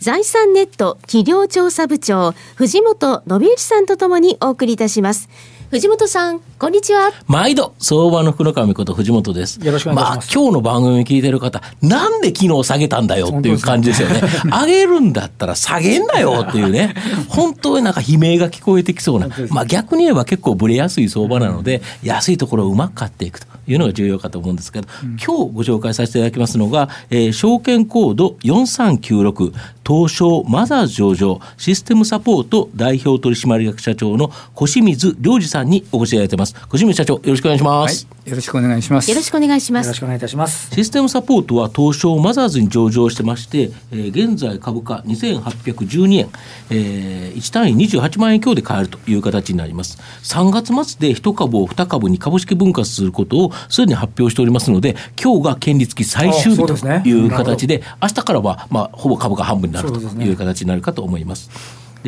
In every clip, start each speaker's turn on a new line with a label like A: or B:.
A: 財産ネット企業調査部長藤本信之さんとともにお送りいたします。藤本さん、こんにちは。
B: 毎度、相場の福の神こと藤本です。
C: よろしくお願いします。
B: まあ、今日の番組聞いてる方、なんで昨日下げたんだよっていう感じですよね。上げるんだったら下げんなよっていうね。本当になんか悲鳴が聞こえてきそうな。まあ逆に言えば結構ブレやすい相場なので、安いところをうまく買っていくというのが重要かと思うんですけど、今日ご紹介させていただきますのが、えー、証券コード4396、東証マザーズ上場システムサポート代表取締役社長の小清水良二さんにお越しいただいてます。小清水社長、よろしくお願いします。
C: はい、よろしくお願いします。
A: よろしくお願いします。
C: よろしくお願いいたします。
B: システムサポートは東証マザーズに上場してまして、えー、現在株価2812円、えー、1単位28万円強で買えるという形になります。3月末で1株を2株に株式分割することをすでに発表しておりますので、今日が権利付き最終日という形で、でね、明日からはまあほぼ株価半分になるという形形になるかと思います。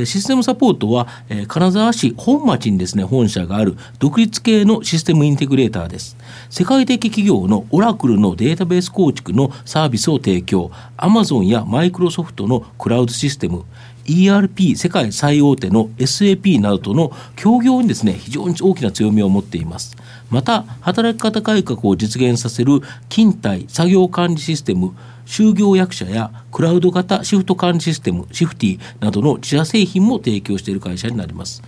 B: でシステムサポートは、えー、金沢市本町にですね本社がある独立系のシステムインテグレーターです。世界的企業のオラクルのデータベース構築のサービスを提供。アマゾンやマイクロソフトのクラウドシステム。ERP 世界最大手の SAP などとの協業にですね非常に大きな強みを持っています。また働き方改革を実現させる勤怠作業管理システム就業役者やクラウド型シフト管理システムシフティなどの自社製品も提供している会社になります。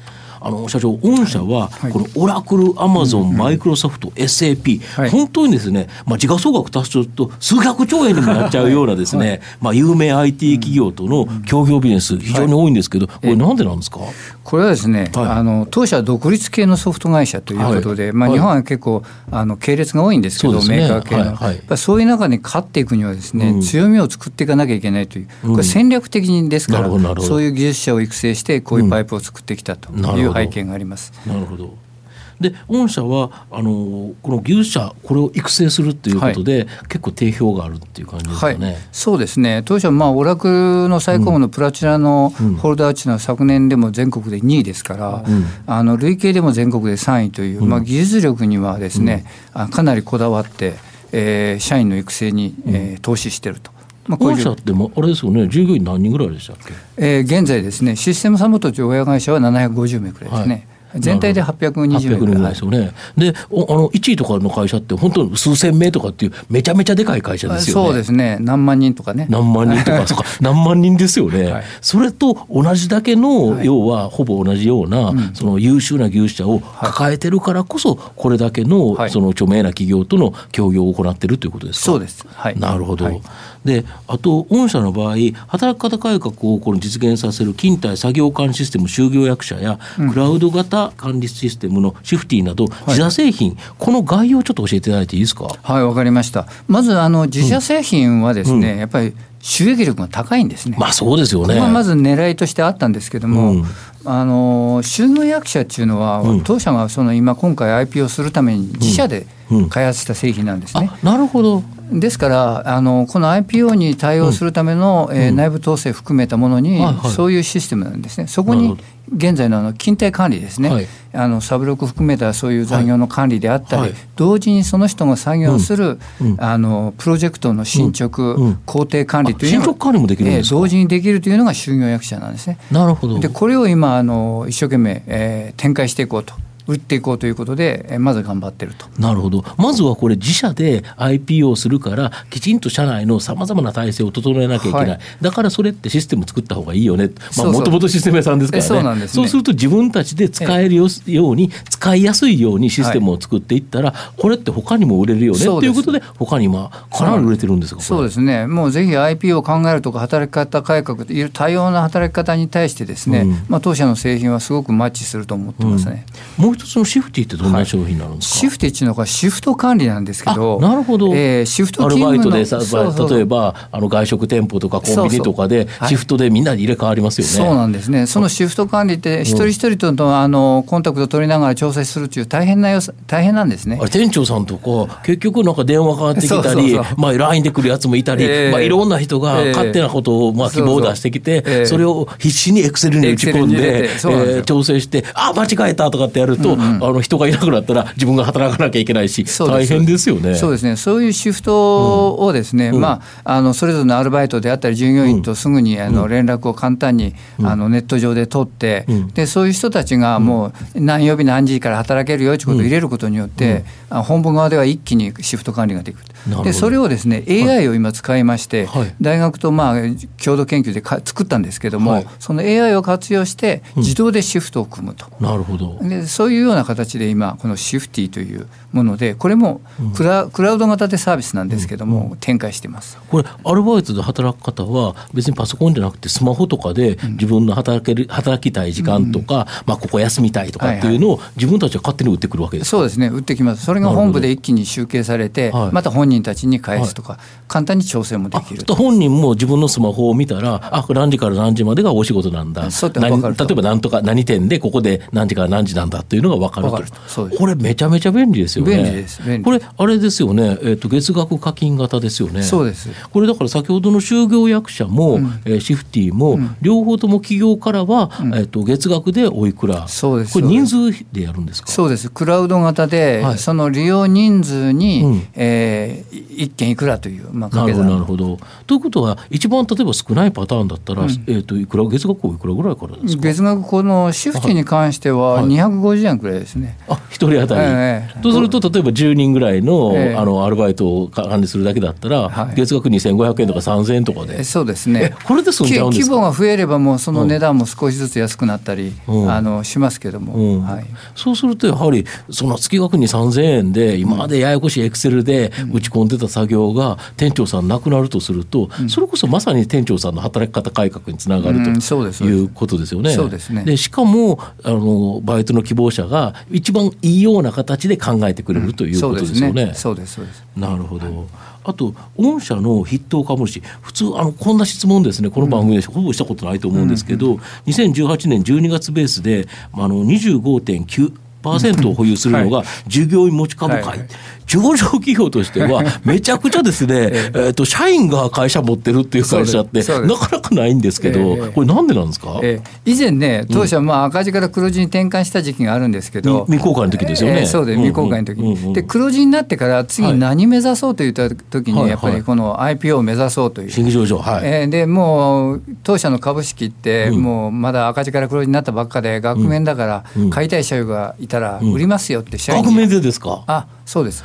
B: あの社長、御社はこのオラクル、アマゾン、マイクロソフト、SAP、はい、本当にですね、まあ、時価総額足すと数百兆円にもなっちゃうようなですね、はい、まあ、有名 IT 企業との協業ビジネス、非常に多いんですけど、これ、なんでなんですか？
C: これはですね、はい、あの当社独立系のソフト会社ということで、まあ、日本は結構あの系列が多いんですけど、ね、メーカー系の、はい。はい、そういう中に勝っていくにはですね、うん、強みを作っていかなきゃいけないという、これ戦略的にですから、うん、そういう技術者を育成して、こういうパイプを作ってきたという背景があります。
B: なるほど。で御社はあのこの技術者これを育成するっていうことで、はい、結構定評があるっていう感じですかね。はい、
C: そうですね。当社まあオラクルの最高峰のプラチナのホルダー値の昨年でも全国で2位ですから、うん、あの累計でも全国で3位という、まあ、技術力にはですね、うん、かなりこだわって、えー、社員の育成に、えー、投資していると。
B: まあ、御社ってもあれですよね。従業員何人ぐらいでしたっけ、
C: えー、現在ですねシステムサポート親会社は750名くらいですね。はい全体で820名ぐらいですよ
B: ね。で、あの1位とかの会社って本当に数千名とかっていうめちゃめちゃでかい会社ですよ
C: ね。そうですね。何万人とかね。
B: 何万人とか、そか 何万人ですよね。はい、それと同じだけの、はい、要はほぼ同じような、うん、その優秀な技術者を抱えてるからこそ、これだけの、その著名な企業との協業を行っているということですか？
C: そうです。はい。
B: なるほど。であと御社の場合働き方改革をこの実現させる勤怠作業管理システム就業役者や、クラウド型管理システムのシフティなど、自社製品、この概要をちょっと教えていただいていいですか？
C: はいわかりました。まずあの自社製品はですね、うん、やっぱり収益力が高いんですね。
B: まあそうですよね。
C: こまず狙いとしてあったんですけども、うん、あの就業役者っていうのは、うん、当社がその今今回 IP をするために自社で開発した製品なんですね。
B: なるほど。
C: ですからあのこの IPO に対応するための、うん、えー、内部統制含めたものに、はいはい、そういうシステムなんですね。そこに現在のあの勤怠管理ですね、はい、あのサブロック含めたそういう残業の管理であったり、はい、同時にその人が作業する、うん、あのプロジェクトの進捗、うん、工程管理というの
B: が管理もできるんです
C: 同時にできるというのが就業役者なんですね。
B: なるほど。
C: でこれを今あの一生懸命、えー、展開していこうと。打っていこうということで、まず頑張ってると。
B: なるほど。まずはこれ自社で IPO をするから、きちんと社内のさまざまな体制を整えなきゃいけない、はい、だからそれってシステム作った方がいいよね、もともとシステム屋さんですからね。
C: そうなんです、
B: ね、そうすると自分たちで使えるように、使いやすいようにシステムを作っていったら、はい、これって他にも売れるよね。ということで、他に今、かなり売れてるんですか？
C: そう。ですね、もうぜひ IPO を考えるとか、働き方改革という多様な働き方に対してですね、うん、まあ、当社の製品はすごくマッチすると思ってますね。
B: うん、もうう一つのシフティってどんな商品になるんですか、
C: シフティっていうのがシフト管理なんですけど
B: なるほど、
C: えー、シフト
B: アルバイトでさ例えばあの外食店舗とかコンビニとかでシフトでみんなで入れ替わりますよね。
C: そうなんですね。そのシフト管理って一人一人とのあのコンタクト取りながら調整するっていう大変なよ大変なんですね。
B: 店長さんとか結局なんか電話かかってきたりまあ LINE で来るやつもいたり、えー、まあいろんな人が勝手なことをまあ希望を出してきて、えー、それを必死にエクセルに打ち込んで、えー、調整してあ間違えたとかってやると、うんうん、あの人がいなくなったら自分が働かなきゃいけないし大変ですよね。
C: そうですね。そういうシフトをですね、うん、まあ、あのそれぞれのアルバイトであったり従業員とすぐにあの連絡を簡単に、あのネット上で取って、でそういう人たちがもう何曜日何時から働けるよということを入れることによって、本部側では一気にシフト管理ができる。でそれをですね AI を今使いまして、はい、大学とまあ共同研究でか作ったんですけども、はい、その AI を活用して自動でシフトを組むと、
B: うん、なるほど。
C: でそういうような形で今このシフティというものでこれもクラうん、クラウド型でサービスなんですけども、うん、展開してます。
B: これアルバイトで働く方は別にパソコンじゃなくてスマホとかで自分の働ける働きたい時間とか、まあ、ここ休みたいとかっていうのを自分たちは勝手に打ってくるわけです
C: そうですね。打ってきます。それが本部で一気に集計されて、また本人たちに返すとか、はい、簡単に調整もできる。
B: 本人も自分のスマホを見たらあ何時から何時までがお仕事なんだ。例えば何とか何店でここで何時から何時なんだっていうのが分かると。これめちゃめちゃ便利ですよね。
C: 便利です
B: これあれですよね、えーと、月額課金型ですよね。
C: そうです。
B: これだから先ほどの就業役者も、うん、えー、シフティも、うん、両方とも企業からは、うん、えーと、月額でおいくら。
C: そうです。
B: これ人数でやるんですか？
C: そうです。クラウド型で、はい、その利用人数に、うん、えー、一件いくらという、
B: まあ、なるほどなるほど。ということは一番例えば少ないパターンだったら、うん、えーと、いくら月額いくらぐらいからですか？
C: 月額このシフティに関しては250円くらいですね、
B: はい、あ一人当たり、えー、とすると例えば10人ぐらいの,、えー、あのアルバイトを管理するだけだったら、はい、月額2500円とか3000円とかで
C: そうですね。
B: これで済んじゃうんです
C: か？規模が増えればもうその値段も少しずつ安くなったり、うん、あのしますけども、うん、はい、
B: そうするとやはりその月額に3000円で今までややこしいエクセルで打ち込んでた作業が店長さんなくなるとすると、それこそまさに店長さんの働き方改革につながるということですよね。
C: そうですね。
B: でしかもあのバイトの希望者が一番いいような形で考えてくれるということですよね。
C: そうですそうです
B: なるほど、あと御社の筆頭株主普通あのこんな質問ですね。この番組でほぼしたことないと思うんですけど、うん、2018年12月ベースであの25.9パーセントを保有するのが従業員持ち株会、はいはい上場企業としては、めちゃくちゃですね、えー、と社員が会社持ってるっていう会社って、なかなかないんですけど、これ、なんでなんですか、
C: えー、以前ね、当社、まあ、赤字から黒字に転換した時期があるんですけど、
B: 未公開の時ですよね。えー、
C: そうで、未公開の時。に、で、黒字になってから、次、何目指そうといった時に、やっぱりこの IPO を目指そうという。
B: 新規上場、はい。
C: えー、でもう、当社の株式って、もうまだ赤字から黒字になったばっかで、額面だから、買いたい社員がいたら、売りますよって社員
B: 額面でですか？
C: あそうです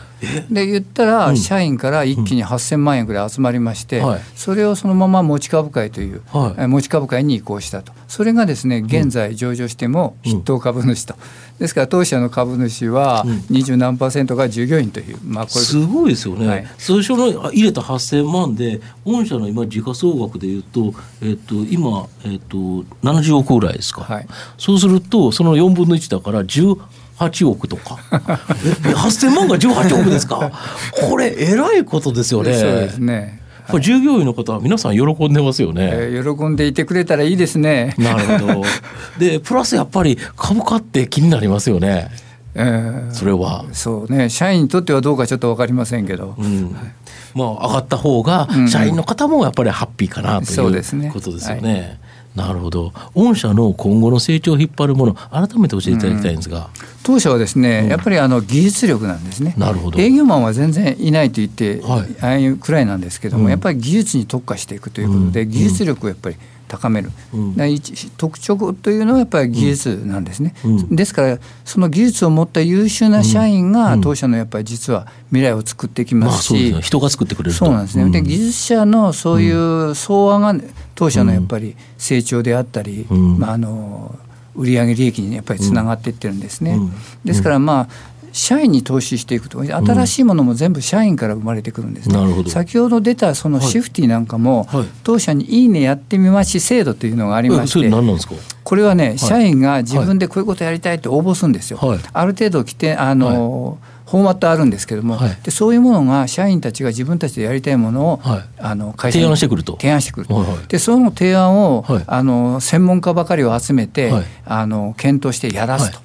C: で言ったら、社員から一気に8000万円ぐらい集まりまして、それをそのまま持ち株会という、持ち株会に移行したと、それがですね現在、上場しても筆頭株主と、ですから当社の株主は二十何パーセントが従業員という、まあ、これ
B: すごいですよね、はい、最初の入れた8000万で、御社の今、時価総額でいうと、えっと、今、えっと、70億ぐらいですか、はい、そうすると、その4分の1だから18 8億とか。8000万が18億ですか？これえらいことですよね。
C: そうですね。
B: これ従業員の方は皆さん喜んでますよね、
C: えー、喜んでいてくれたらいいですね。
B: なるほど。でプラスやっぱり株価って気になりますよね。えー、それは。
C: そうね。社員にとってはどうかちょっと分かりませんけど、うん、
B: まあ上がった方が社員の方もやっぱりハッピーかなということですよね。なるほど。御社の今後の成長を引っ張るもの改めて教えていただきたいんですが、うん、
C: 当社はですね、うん、やっぱりあの技術力なんですね。
B: なるほど。
C: 営業マンは全然いないと言って、はい、ああいうくらいなんですけども、うん、やっぱり技術に特化していくということで、技術力をやっぱり高める、うん、特徴というのはやっぱり技術なんですね、うん、ですからその技術を持った優秀な社員が当社のやっぱり実は未来を作っていきますし、まあ、
B: 人が作ってくれる
C: そうなんですね、で技術者のそういう総和が当社のやっぱり成長であったり、まあ、あの売上利益にやっぱりつながっていってるんですね。ですからまあ社員に投資していくと新しいものも全部社員から生まれてくるんですね、うん、先ほど出たそのシフティなんかも、はい。はい、当社にいいねやってみまし制度というのがありまして、これはね、社員が自分でこういうことやりたいって応募するんですよ。はい、ある程度来てあの、フォーマットあるんですけども、はい、でそういうものが社員たちが自分たちでやりたいものを、はい、あの会社に
B: 提案してくると。
C: 提案してくる、はいはい、でその提案を、はい、あの専門家ばかりを集めて、あの検討してやらすと。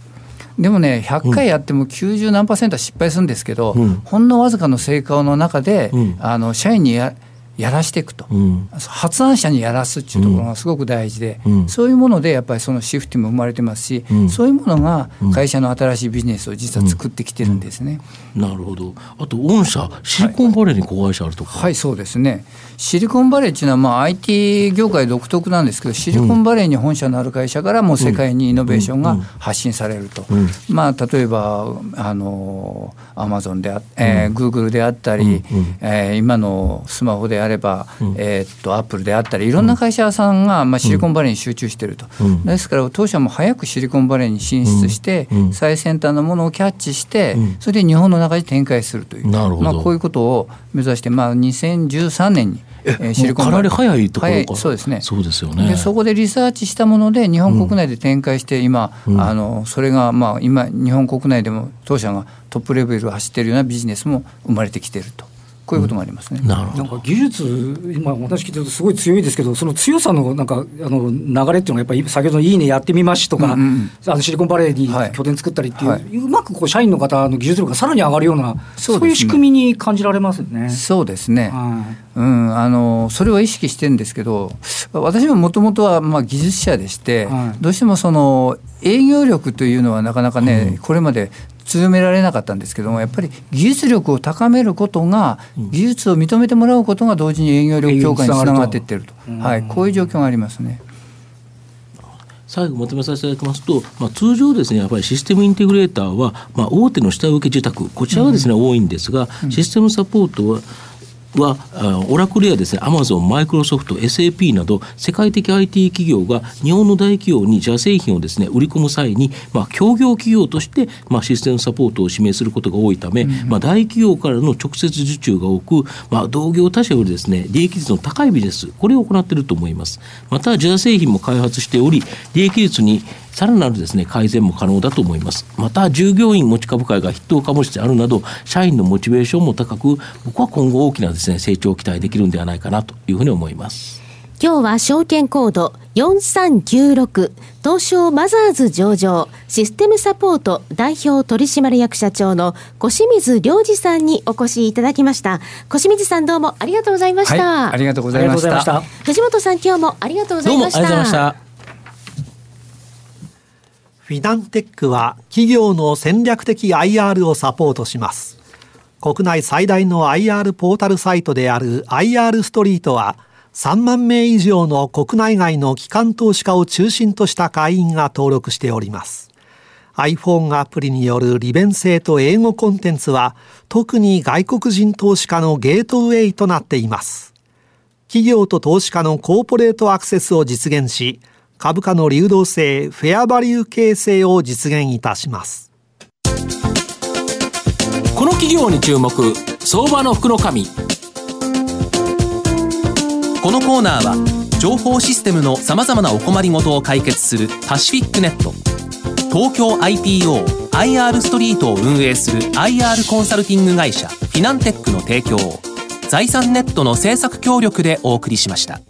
C: でもね100回やっても90何パーセントは失敗するんですけど、うん、ほんのわずかの成果の中で、うん、あの社員にややらしていくと、うん、発案者にやらすっていうところがすごく大事で、うん、そういうものでやっぱりそのシフトも生まれてますし、うん、そういうものが会社の新しいビジネスを実は作ってきてるんですね。
B: なるほど。あと御社シリコンバレーに子会社あるとか、
C: はい、はい、そうですね。シリコンバレーっていうのはまあ IT 業界独特なんですけどシリコンバレーに本社のある会社からも世界にイノベーションが発信されると、まあ、例えばあのアマゾンであ、えー、グーグルであったり、うん、えー、今のスマホであれば、うん、えー、っとアップルであったりいろんな会社さんが、まあ、シリコンバレーに集中していると、うん、ですから当社も早くシリコンバレーに進出して、最先端のものをキャッチして、それで日本の中で展開するという。まあ、こういうことを目指して、まあ、2013年に
B: えシリコンバレー。早いところ
C: そうですね。
B: そうですよね。
C: でそこでリサーチしたもので日本国内で展開して今、うん、あのそれがまあ今日本国内でも当社がトップレベルを走っているようなビジネスも生まれてきていると。こういうことがありますね。
B: うん、な
D: んか技術、今お話聞いてるとすごい強いですけど、その強さのなんかあの流れっていうのがやっぱり先ほどのいいねやってみましとか、うんうん、あのシリコンバレーに拠点作ったりっていう、はい、うまくこう社員の方の技術力がさらに上がるような、そう、ね,、いう仕組みに感じられますよね。
C: そうですね。はい、うん、あのそれを意識してるんですけど、私ももともとはまあ技術者でして、はい、どうしてもその営業力というのはなかなかね、うん、これまで強められなかったんですけどもやっぱり技術力を高めることが技術を認めてもらうことが同時に営業力強化につながっていってると、はい、こういう状況がありますね。
B: 最後まとめさせていただきますと、まあ、通常ですねやっぱりシステムインテグレーターは、まあ、大手の下請け受託こちらはですね、うん、多いんですがシステムサポートははオラクルやですねアマゾン、マイクロソフト、SAP など世界的 IT 企業が日本の大企業に自社製品をですね売り込む際に、まあ、協業企業として、まあ、システムサポートを指名することが多いため、うん、まあ、大企業からの直接受注が多く、まあ、同業他社よりですね利益率の高いビジネスこれを行っていると思います。また自社製品も開発しており利益率にさらなるですね改善も可能だと思います。また従業員持ち株会が筆頭株主であるなど社員のモチベーションも高く僕は今後大きなですね成長を期待できるんではないかなというふうに思います。
A: 今日は証券コード4396東証マザーズ上場システムサポート代表取締役社長の小清水良二さんにお越しいただきました。小清水さんどうもありがとうございました、
C: はい、ありがとうございました。
A: 藤本さん今日もありがとうございましたどうもありがとうございました
E: フィナンテックは企業の戦略的 IR をサポートします。国内最大の IR ポータルサイトである IR ストリートは3万名以上の国内外の機関投資家を中心とした会員が登録しております。iPhone アプリによる利便性と英語コンテンツは特に外国人投資家のゲートウェイとなっています。企業と投資家のコーポレートアクセスを実現し、株価の流動性、フェアバリュー形成を実現いたします。
F: この企業に注目、相場の福の神。このコーナーは、情報システムのさまざまなお困りごとを解決するパシフィックネット、東京 IPO、IR ストリートを運営する IR コンサルティング会社、フィナンテックの提供を、財産ネットの政策協力でお送りしました。